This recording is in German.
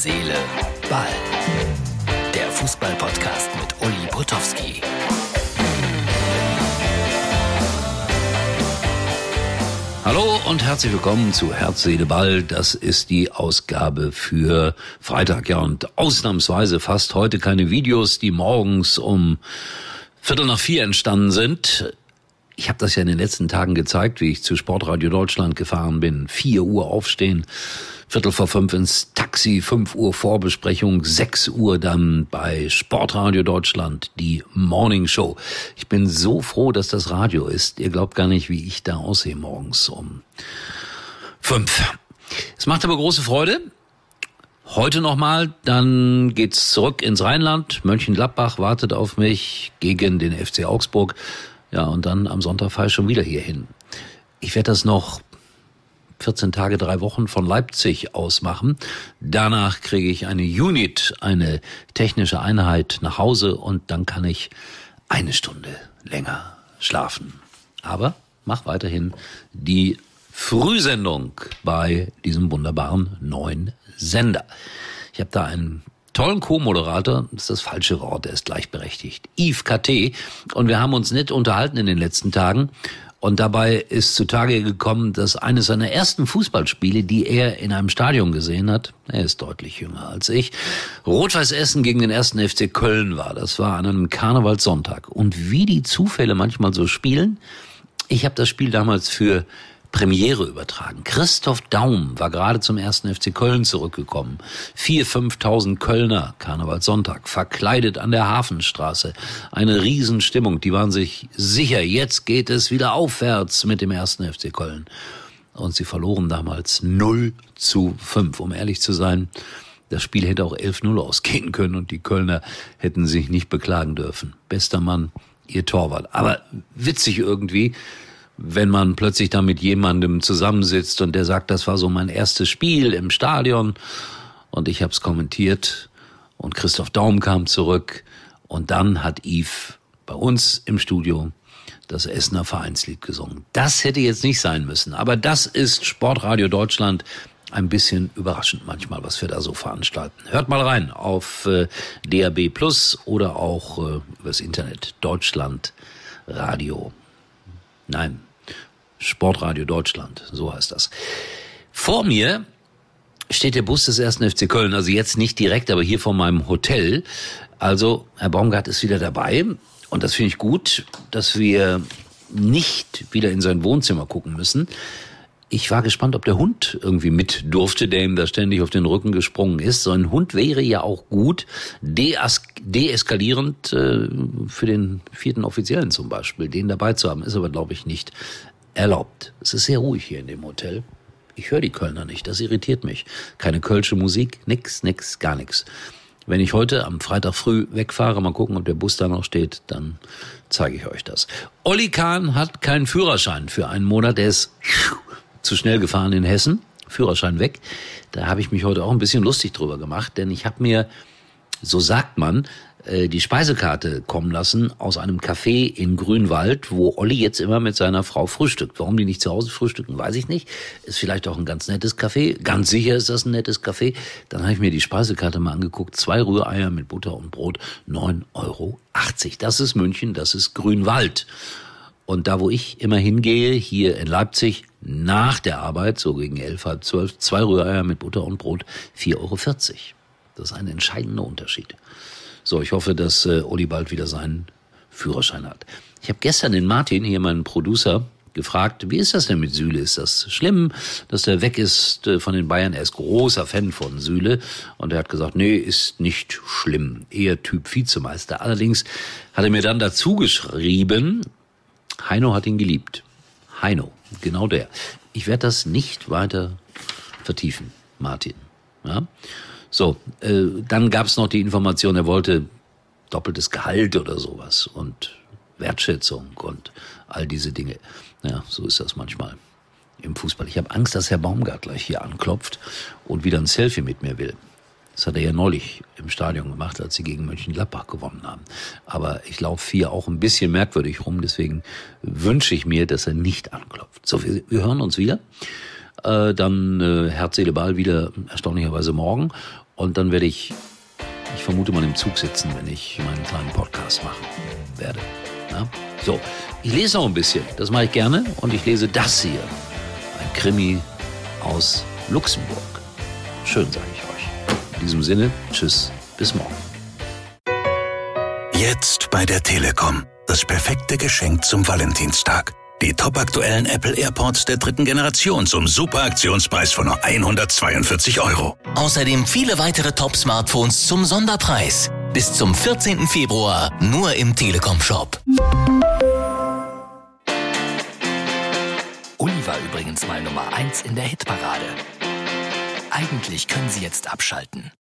Seele, Ball. Der Fußball-Podcast mit Uli Potowski. Hallo und herzlich willkommen zu Herz, Seele, Ball. Das ist die Ausgabe für Freitag. Ja, und ausnahmsweise fast heute keine Videos, die morgens um Viertel nach vier entstanden sind. Ich habe das ja in den letzten Tagen gezeigt, wie ich zu Sportradio Deutschland gefahren bin. Vier Uhr aufstehen, Viertel vor fünf ins Taxi, fünf Uhr Vorbesprechung, sechs Uhr dann bei Sportradio Deutschland die Morning Show. Ich bin so froh, dass das Radio ist. Ihr glaubt gar nicht, wie ich da aussehe morgens um fünf. Es macht aber große Freude. Heute nochmal, dann geht's zurück ins Rheinland. Mönchengladbach wartet auf mich gegen den FC Augsburg. Ja, und dann am Sonntag fahre ich schon wieder hier hin. Ich werde das noch 14 Tage, drei Wochen von Leipzig aus machen. Danach kriege ich eine Unit, eine technische Einheit nach Hause und dann kann ich eine Stunde länger schlafen. Aber mach weiterhin die Frühsendung bei diesem wunderbaren neuen Sender. Ich habe da einen tollen Co-Moderator, das ist das falsche Wort, der ist gleichberechtigt, Yves KT. Und wir haben uns nett unterhalten in den letzten Tagen. Und dabei ist zutage gekommen, dass eines seiner ersten Fußballspiele, die er in einem Stadion gesehen hat, er ist deutlich jünger als ich, Rot-Weiß Essen gegen den ersten FC Köln war. Das war an einem Karnevalssonntag. Und wie die Zufälle manchmal so spielen, ich habe das Spiel damals für Premiere übertragen. Christoph Daum war gerade zum ersten FC Köln zurückgekommen. Vier, fünftausend Kölner, Karnevalssonntag, verkleidet an der Hafenstraße. Eine Riesenstimmung. Die waren sich sicher, jetzt geht es wieder aufwärts mit dem ersten FC Köln. Und sie verloren damals 0 zu 5. Um ehrlich zu sein, das Spiel hätte auch 11-0 ausgehen können und die Kölner hätten sich nicht beklagen dürfen. Bester Mann, ihr Torwart. Aber witzig irgendwie, wenn man plötzlich da mit jemandem zusammensitzt und der sagt, das war so mein erstes Spiel im Stadion und ich habe es kommentiert und Christoph Daum kam zurück und dann hat Yves bei uns im Studio das Essener Vereinslied gesungen. Das hätte jetzt nicht sein müssen, aber das ist Sportradio Deutschland. Ein bisschen überraschend manchmal, was wir da so veranstalten. Hört mal rein auf äh, DAB Plus oder auch äh, übers Internet Deutschland Radio. Nein, Sportradio Deutschland, so heißt das. Vor mir steht der Bus des ersten FC Köln, also jetzt nicht direkt, aber hier vor meinem Hotel. Also Herr Baumgart ist wieder dabei und das finde ich gut, dass wir nicht wieder in sein Wohnzimmer gucken müssen. Ich war gespannt, ob der Hund irgendwie mit durfte, der ihm da ständig auf den Rücken gesprungen ist. So ein Hund wäre ja auch gut, dees deeskalierend äh, für den vierten Offiziellen zum Beispiel, den dabei zu haben, ist aber, glaube ich, nicht erlaubt. Es ist sehr ruhig hier in dem Hotel. Ich höre die Kölner nicht, das irritiert mich. Keine kölsche Musik, nix, nix, gar nix. Wenn ich heute am Freitag früh wegfahre, mal gucken, ob der Bus da noch steht, dann zeige ich euch das. Olli Kahn hat keinen Führerschein für einen Monat. Der ist zu schnell gefahren in Hessen. Führerschein weg. Da habe ich mich heute auch ein bisschen lustig drüber gemacht, denn ich habe mir, so sagt man, die Speisekarte kommen lassen aus einem Café in Grünwald, wo Olli jetzt immer mit seiner Frau frühstückt. Warum die nicht zu Hause frühstücken, weiß ich nicht. Ist vielleicht auch ein ganz nettes Café. Ganz sicher ist das ein nettes Café. Dann habe ich mir die Speisekarte mal angeguckt. Zwei Rühreier mit Butter und Brot, neun Euro. Das ist München, das ist Grünwald. Und da, wo ich immer hingehe, hier in Leipzig, nach der Arbeit, so gegen elf, halb zwölf, zwei Rühreier mit Butter und Brot, vier Euro. Das ist ein entscheidender Unterschied. So, ich hoffe, dass äh, Uli bald wieder seinen Führerschein hat. Ich habe gestern den Martin, hier meinen Producer, gefragt, wie ist das denn mit Süle? Ist das schlimm, dass der weg ist äh, von den Bayern? Er ist großer Fan von Süle und er hat gesagt, nee, ist nicht schlimm, eher Typ Vizemeister. Allerdings hat er mir dann dazu geschrieben, Heino hat ihn geliebt. Heino, genau der. Ich werde das nicht weiter vertiefen, Martin. Ja? So, äh, dann gab es noch die Information, er wollte doppeltes Gehalt oder sowas und Wertschätzung und all diese Dinge. Ja, so ist das manchmal im Fußball. Ich habe Angst, dass Herr Baumgart gleich hier anklopft und wieder ein Selfie mit mir will. Das hat er ja neulich im Stadion gemacht, als sie gegen Mönchengladbach gewonnen haben. Aber ich laufe hier auch ein bisschen merkwürdig rum, deswegen wünsche ich mir, dass er nicht anklopft. So, wir, wir hören uns wieder. Äh, dann äh, Herz, Seele, Ball wieder erstaunlicherweise morgen. Und dann werde ich, ich vermute mal im Zug sitzen, wenn ich meinen kleinen Podcast machen werde. Ja? So, ich lese auch ein bisschen. Das mache ich gerne. Und ich lese das hier. Ein Krimi aus Luxemburg. Schön, sage ich euch. In diesem Sinne, tschüss, bis morgen. Jetzt bei der Telekom. Das perfekte Geschenk zum Valentinstag. Die topaktuellen Apple AirPods der dritten Generation zum super Aktionspreis von nur 142 Euro. Außerdem viele weitere Top-Smartphones zum Sonderpreis. Bis zum 14. Februar nur im Telekom-Shop. Uli war übrigens mal Nummer 1 in der Hitparade. Eigentlich können Sie jetzt abschalten.